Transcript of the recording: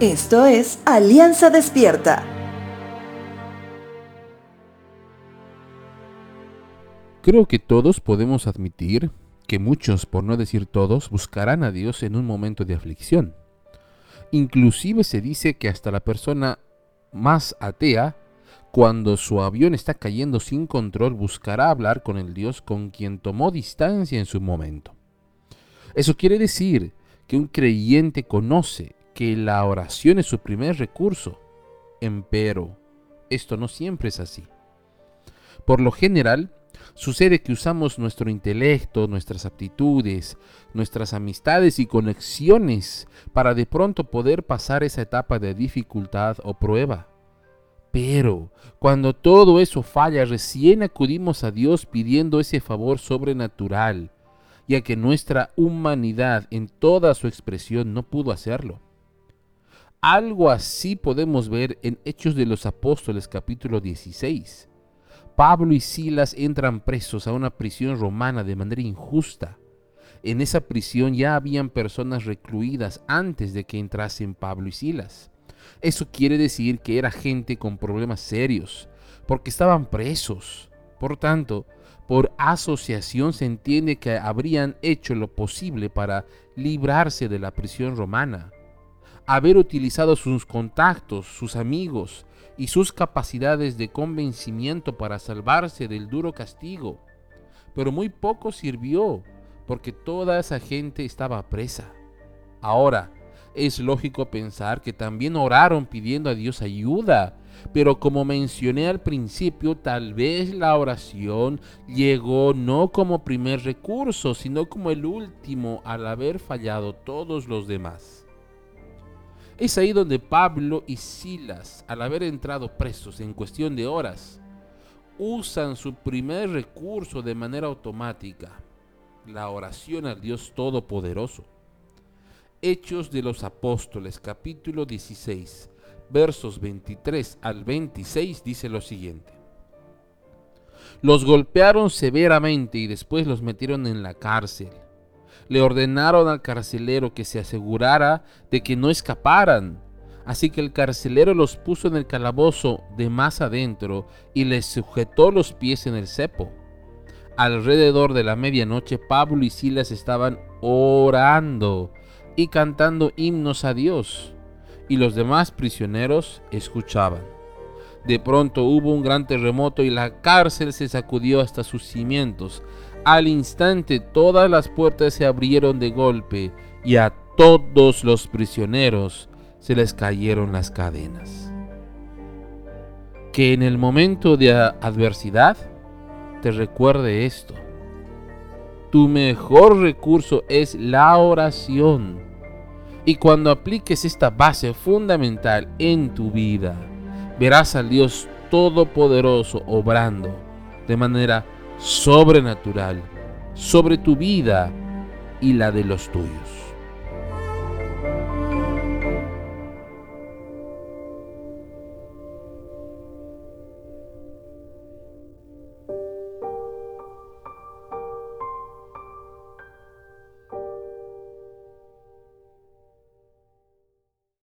Esto es Alianza Despierta. Creo que todos podemos admitir que muchos, por no decir todos, buscarán a Dios en un momento de aflicción. Inclusive se dice que hasta la persona más atea, cuando su avión está cayendo sin control, buscará hablar con el Dios con quien tomó distancia en su momento. Eso quiere decir que un creyente conoce que la oración es su primer recurso. Empero, esto no siempre es así. Por lo general, sucede que usamos nuestro intelecto, nuestras aptitudes, nuestras amistades y conexiones para de pronto poder pasar esa etapa de dificultad o prueba. Pero cuando todo eso falla, recién acudimos a Dios pidiendo ese favor sobrenatural, ya que nuestra humanidad en toda su expresión no pudo hacerlo. Algo así podemos ver en Hechos de los Apóstoles capítulo 16. Pablo y Silas entran presos a una prisión romana de manera injusta. En esa prisión ya habían personas recluidas antes de que entrasen Pablo y Silas. Eso quiere decir que era gente con problemas serios, porque estaban presos. Por tanto, por asociación se entiende que habrían hecho lo posible para librarse de la prisión romana haber utilizado sus contactos, sus amigos y sus capacidades de convencimiento para salvarse del duro castigo. Pero muy poco sirvió, porque toda esa gente estaba presa. Ahora, es lógico pensar que también oraron pidiendo a Dios ayuda, pero como mencioné al principio, tal vez la oración llegó no como primer recurso, sino como el último al haber fallado todos los demás. Es ahí donde Pablo y Silas, al haber entrado presos en cuestión de horas, usan su primer recurso de manera automática, la oración al Dios Todopoderoso. Hechos de los Apóstoles capítulo 16 versos 23 al 26 dice lo siguiente. Los golpearon severamente y después los metieron en la cárcel le ordenaron al carcelero que se asegurara de que no escaparan. Así que el carcelero los puso en el calabozo de más adentro y les sujetó los pies en el cepo. Alrededor de la medianoche Pablo y Silas estaban orando y cantando himnos a Dios, y los demás prisioneros escuchaban. De pronto hubo un gran terremoto y la cárcel se sacudió hasta sus cimientos. Al instante todas las puertas se abrieron de golpe y a todos los prisioneros se les cayeron las cadenas. Que en el momento de adversidad te recuerde esto. Tu mejor recurso es la oración. Y cuando apliques esta base fundamental en tu vida, verás al Dios Todopoderoso obrando de manera sobrenatural sobre tu vida y la de los tuyos.